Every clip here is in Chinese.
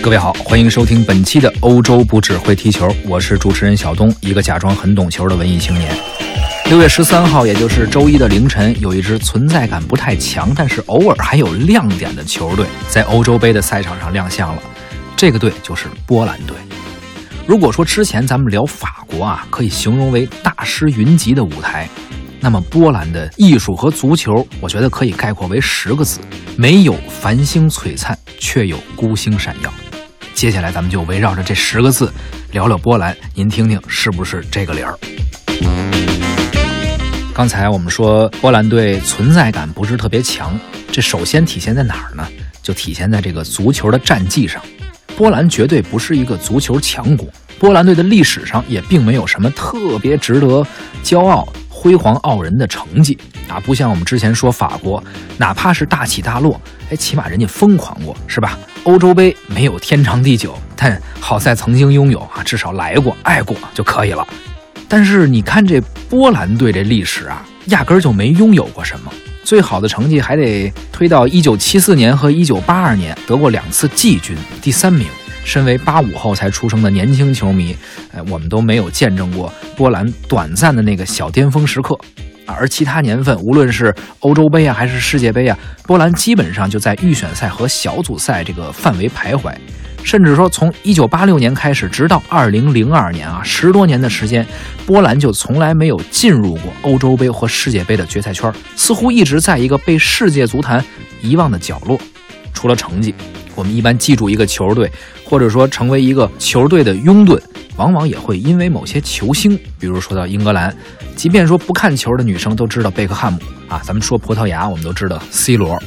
各位好，欢迎收听本期的欧洲不只会踢球，我是主持人小东，一个假装很懂球的文艺青年。六月十三号，也就是周一的凌晨，有一支存在感不太强，但是偶尔还有亮点的球队在欧洲杯的赛场上亮相了。这个队就是波兰队。如果说之前咱们聊法国啊，可以形容为大师云集的舞台，那么波兰的艺术和足球，我觉得可以概括为十个字：没有繁星璀璨，却有孤星闪耀。接下来咱们就围绕着这十个字聊聊波兰，您听听是不是这个理儿？刚才我们说波兰队存在感不是特别强，这首先体现在哪儿呢？就体现在这个足球的战绩上。波兰绝对不是一个足球强国，波兰队的历史上也并没有什么特别值得骄傲、辉煌傲人的成绩啊，不像我们之前说法国，哪怕是大起大落，哎，起码人家疯狂过，是吧？欧洲杯没有天长地久，但好在曾经拥有啊，至少来过、爱过就可以了。但是你看这波兰队这历史啊，压根儿就没拥有过什么。最好的成绩还得推到一九七四年和一九八二年，得过两次季军，第三名。身为八五后才出生的年轻球迷，哎，我们都没有见证过波兰短暂的那个小巅峰时刻。而其他年份，无论是欧洲杯啊，还是世界杯啊，波兰基本上就在预选赛和小组赛这个范围徘徊。甚至说，从一九八六年开始，直到二零零二年啊，十多年的时间，波兰就从来没有进入过欧洲杯或世界杯的决赛圈，似乎一直在一个被世界足坛遗忘的角落。除了成绩，我们一般记住一个球队，或者说成为一个球队的拥趸，往往也会因为某些球星。比如说到英格兰，即便说不看球的女生都知道贝克汉姆啊，咱们说葡萄牙，我们都知道 C 罗。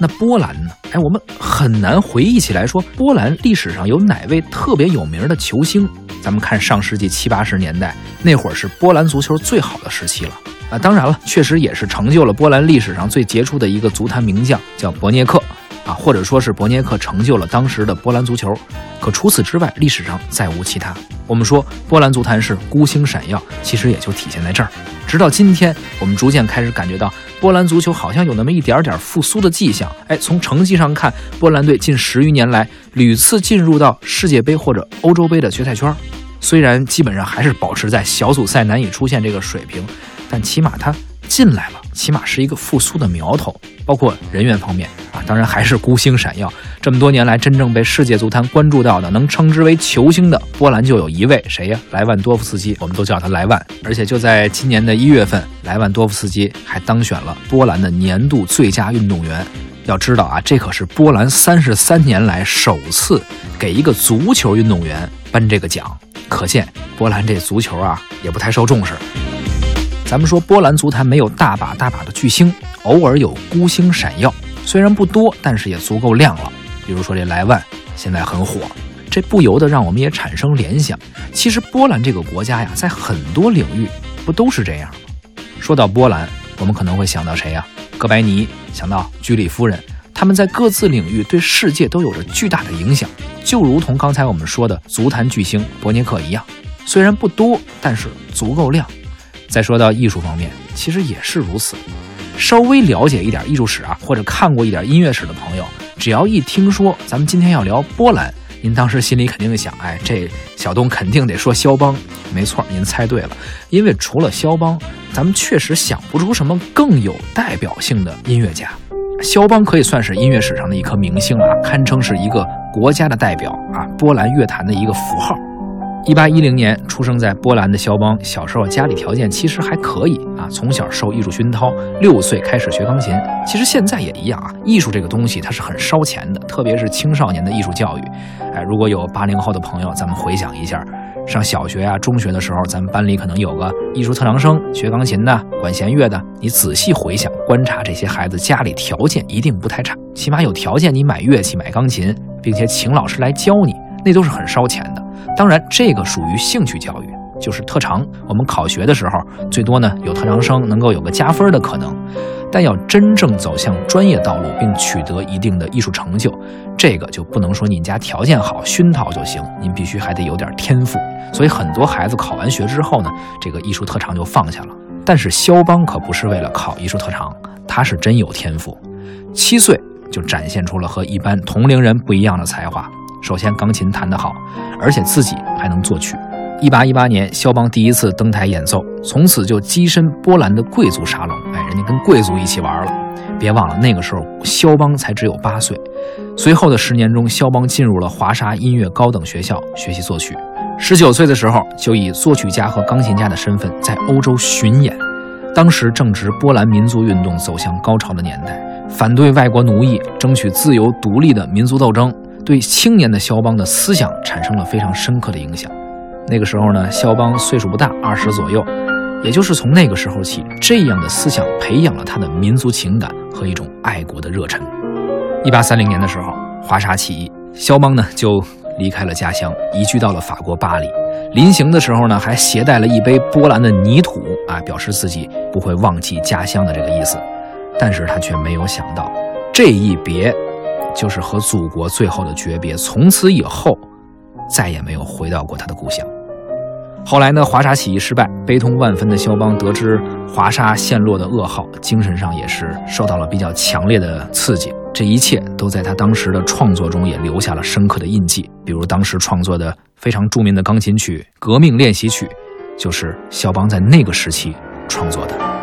那波兰呢？哎，我们很难回忆起来，说波兰历史上有哪位特别有名的球星？咱们看上世纪七八十年代那会儿是波兰足球最好的时期了啊！当然了，确实也是成就了波兰历史上最杰出的一个足坛名将，叫博涅克。啊，或者说是博涅克成就了当时的波兰足球，可除此之外，历史上再无其他。我们说波兰足坛是孤星闪耀，其实也就体现在这儿。直到今天，我们逐渐开始感觉到波兰足球好像有那么一点点复苏的迹象。哎，从成绩上看，波兰队近十余年来屡次进入到世界杯或者欧洲杯的决赛圈，虽然基本上还是保持在小组赛难以出现这个水平，但起码他进来了，起码是一个复苏的苗头。包括人员方面啊，当然还是孤星闪耀。这么多年来，真正被世界足坛关注到的，能称之为球星的波兰就有一位，谁呀？莱万多夫斯基，我们都叫他莱万。而且就在今年的一月份，莱万多夫斯基还当选了波兰的年度最佳运动员。要知道啊，这可是波兰三十三年来首次给一个足球运动员颁这个奖，可见波兰这足球啊也不太受重视。咱们说波兰足坛没有大把大把的巨星，偶尔有孤星闪耀，虽然不多，但是也足够亮了。比如说这莱万现在很火，这不由得让我们也产生联想。其实波兰这个国家呀，在很多领域不都是这样吗？说到波兰，我们可能会想到谁呀？哥白尼，想到居里夫人，他们在各自领域对世界都有着巨大的影响，就如同刚才我们说的足坛巨星博涅克一样，虽然不多，但是足够亮。再说到艺术方面，其实也是如此。稍微了解一点艺术史啊，或者看过一点音乐史的朋友，只要一听说咱们今天要聊波兰，您当时心里肯定想：哎，这小东肯定得说肖邦。没错，您猜对了，因为除了肖邦，咱们确实想不出什么更有代表性的音乐家。肖邦可以算是音乐史上的一颗明星啊，堪称是一个国家的代表啊，波兰乐坛的一个符号。一八一零年出生在波兰的肖邦，小时候家里条件其实还可以啊，从小受艺术熏陶，六岁开始学钢琴。其实现在也一样啊，艺术这个东西它是很烧钱的，特别是青少年的艺术教育。哎，如果有八零后的朋友，咱们回想一下，上小学啊、中学的时候，咱们班里可能有个艺术特长生，学钢琴的、管弦乐的。你仔细回想、观察这些孩子，家里条件一定不太差，起码有条件你买乐器、买钢琴，并且请老师来教你，那都是很烧钱的。当然，这个属于兴趣教育，就是特长。我们考学的时候，最多呢有特长生能够有个加分的可能。但要真正走向专业道路，并取得一定的艺术成就，这个就不能说您家条件好熏陶就行，您必须还得有点天赋。所以很多孩子考完学之后呢，这个艺术特长就放下了。但是肖邦可不是为了考艺术特长，他是真有天赋，七岁就展现出了和一般同龄人不一样的才华。首先钢琴弹得好，而且自己还能作曲。一八一八年，肖邦第一次登台演奏，从此就跻身波兰的贵族沙龙。哎，人家跟贵族一起玩了。别忘了，那个时候肖邦才只有八岁。随后的十年中，肖邦进入了华沙音乐高等学校学习作曲。十九岁的时候，就以作曲家和钢琴家的身份在欧洲巡演。当时正值波兰民族运动走向高潮的年代，反对外国奴役、争取自由独立的民族斗争，对青年的肖邦的思想产生了非常深刻的影响。那个时候呢，肖邦岁数不大，二十左右，也就是从那个时候起，这样的思想培养了他的民族情感和一种爱国的热忱。一八三零年的时候，华沙起义，肖邦呢就离开了家乡，移居到了法国巴黎。临行的时候呢，还携带了一杯波兰的泥土啊，表示自己不会忘记家乡的这个意思。但是他却没有想到，这一别，就是和祖国最后的诀别。从此以后，再也没有回到过他的故乡。后来呢，华沙起义失败，悲痛万分的肖邦得知华沙陷落的噩耗，精神上也是受到了比较强烈的刺激。这一切都在他当时的创作中也留下了深刻的印记，比如当时创作的非常著名的钢琴曲《革命练习曲》，就是肖邦在那个时期创作的。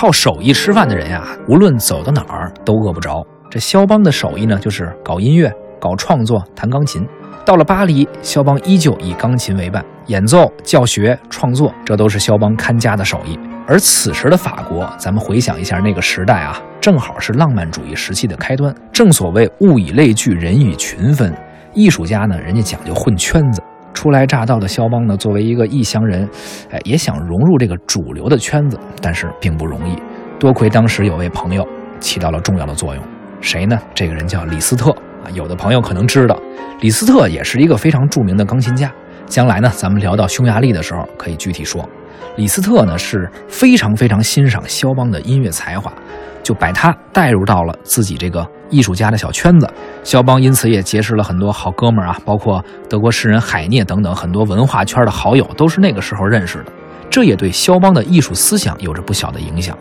靠手艺吃饭的人呀，无论走到哪儿都饿不着。这肖邦的手艺呢，就是搞音乐、搞创作、弹钢琴。到了巴黎，肖邦依旧以钢琴为伴，演奏、教学、创作，这都是肖邦看家的手艺。而此时的法国，咱们回想一下那个时代啊，正好是浪漫主义时期的开端。正所谓物以类聚，人以群分，艺术家呢，人家讲究混圈子。初来乍到的肖邦呢，作为一个异乡人，哎，也想融入这个主流的圈子，但是并不容易。多亏当时有位朋友起到了重要的作用，谁呢？这个人叫李斯特啊。有的朋友可能知道，李斯特也是一个非常著名的钢琴家。将来呢，咱们聊到匈牙利的时候，可以具体说。李斯特呢是非常非常欣赏肖邦的音乐才华，就把他带入到了自己这个艺术家的小圈子。肖邦因此也结识了很多好哥们儿啊，包括德国诗人海涅等等很多文化圈的好友，都是那个时候认识的。这也对肖邦的艺术思想有着不小的影响。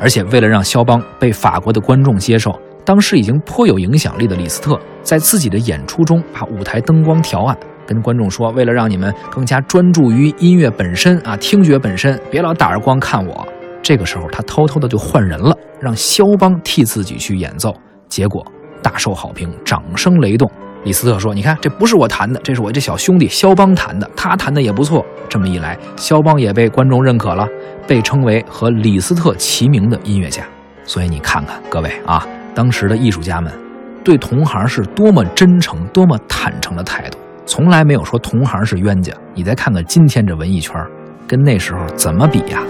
而且为了让肖邦被法国的观众接受，当时已经颇有影响力的李斯特在自己的演出中把舞台灯光调暗。跟观众说，为了让你们更加专注于音乐本身啊，听觉本身，别老打着光看我。这个时候，他偷偷的就换人了，让肖邦替自己去演奏，结果大受好评，掌声雷动。李斯特说：“你看，这不是我弹的，这是我这小兄弟肖邦弹的，他弹的也不错。这么一来，肖邦也被观众认可了，被称为和李斯特齐名的音乐家。所以你看看，各位啊，当时的艺术家们对同行是多么真诚、多么坦诚的态度。”从来没有说同行是冤家。你再看看今天这文艺圈，跟那时候怎么比呀？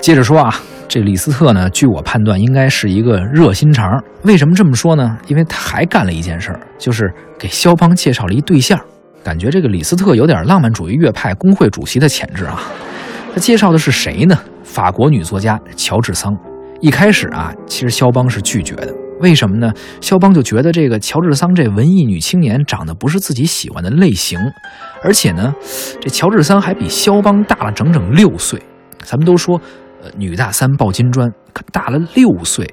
接着说啊，这李斯特呢，据我判断应该是一个热心肠。为什么这么说呢？因为他还干了一件事儿，就是给肖邦介绍了一对象。感觉这个李斯特有点浪漫主义乐派工会主席的潜质啊。他介绍的是谁呢？法国女作家乔治桑。一开始啊，其实肖邦是拒绝的。为什么呢？肖邦就觉得这个乔治桑这文艺女青年长得不是自己喜欢的类型，而且呢，这乔治桑还比肖邦大了整整六岁。咱们都说，女大三抱金砖，可大了六岁，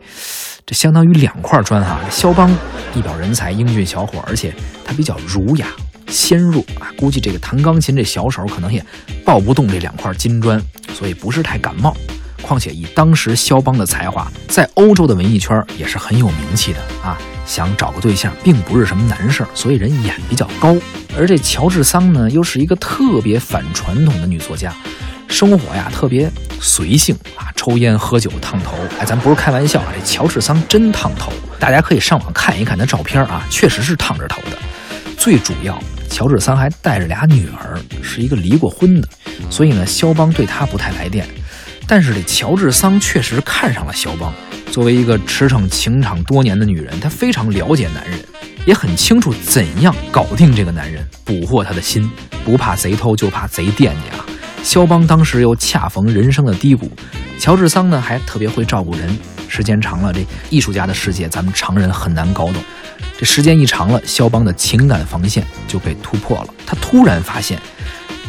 这相当于两块砖哈。肖邦一表人才，英俊小伙，而且他比较儒雅纤弱啊，估计这个弹钢琴这小手可能也抱不动这两块金砖，所以不是太感冒。况且以当时肖邦的才华，在欧洲的文艺圈也是很有名气的啊。想找个对象并不是什么难事儿，所以人眼比较高。而这乔治桑呢，又是一个特别反传统的女作家，生活呀特别随性啊，抽烟喝酒烫头。哎，咱不是开玩笑啊，这乔治桑真烫头，大家可以上网看一看他照片啊，确实是烫着头的。最主要，乔治桑还带着俩女儿，是一个离过婚的，所以呢，肖邦对他不太来电。但是这乔治桑确实看上了肖邦。作为一个驰骋情场多年的女人，她非常了解男人，也很清楚怎样搞定这个男人。捕获他的心，不怕贼偷，就怕贼惦记啊。肖邦当时又恰逢人生的低谷，乔治桑呢还特别会照顾人。时间长了，这艺术家的世界咱们常人很难搞懂。这时间一长了，肖邦的情感防线就被突破了。他突然发现，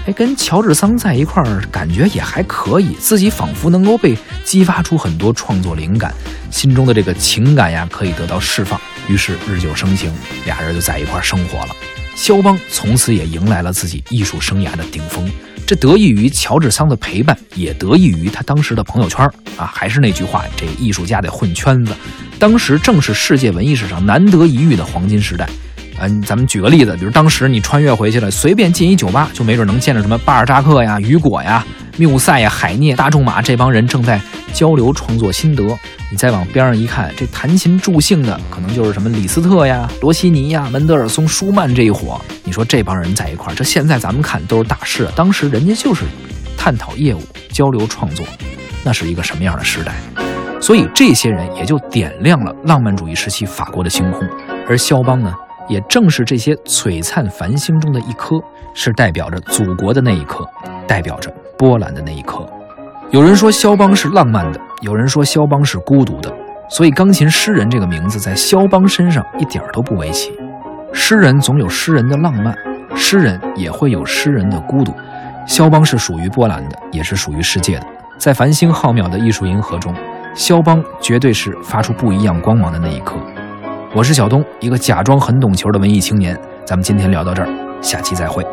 哎，跟乔治桑在一块儿，感觉也还可以，自己仿佛能够被激发出很多创作灵感，心中的这个情感呀可以得到释放。于是日久生情，俩人就在一块儿生活了。肖邦从此也迎来了自己艺术生涯的顶峰。这得益于乔治桑的陪伴，也得益于他当时的朋友圈啊。还是那句话，这艺术家得混圈子。当时正是世界文艺史上难得一遇的黄金时代。嗯，咱们举个例子，比如当时你穿越回去了，随便进一酒吧，就没准能见着什么巴尔扎克呀、雨果呀。缪塞呀、海涅、大仲马这帮人正在交流创作心得。你再往边上一看，这弹琴助兴的可能就是什么李斯特呀、罗西尼呀、门德尔松、舒曼这一伙。你说这帮人在一块儿，这现在咱们看都是大事，当时人家就是探讨业务、交流创作，那是一个什么样的时代？所以这些人也就点亮了浪漫主义时期法国的星空。而肖邦呢，也正是这些璀璨繁星中的一颗，是代表着祖国的那一颗，代表着。波澜的那一刻，有人说肖邦是浪漫的，有人说肖邦是孤独的，所以钢琴诗人这个名字在肖邦身上一点都不为奇。诗人总有诗人的浪漫，诗人也会有诗人的孤独。肖邦是属于波兰的，也是属于世界的。在繁星浩渺的艺术银河中，肖邦绝对是发出不一样光芒的那一刻。我是小东，一个假装很懂球的文艺青年。咱们今天聊到这儿，下期再会。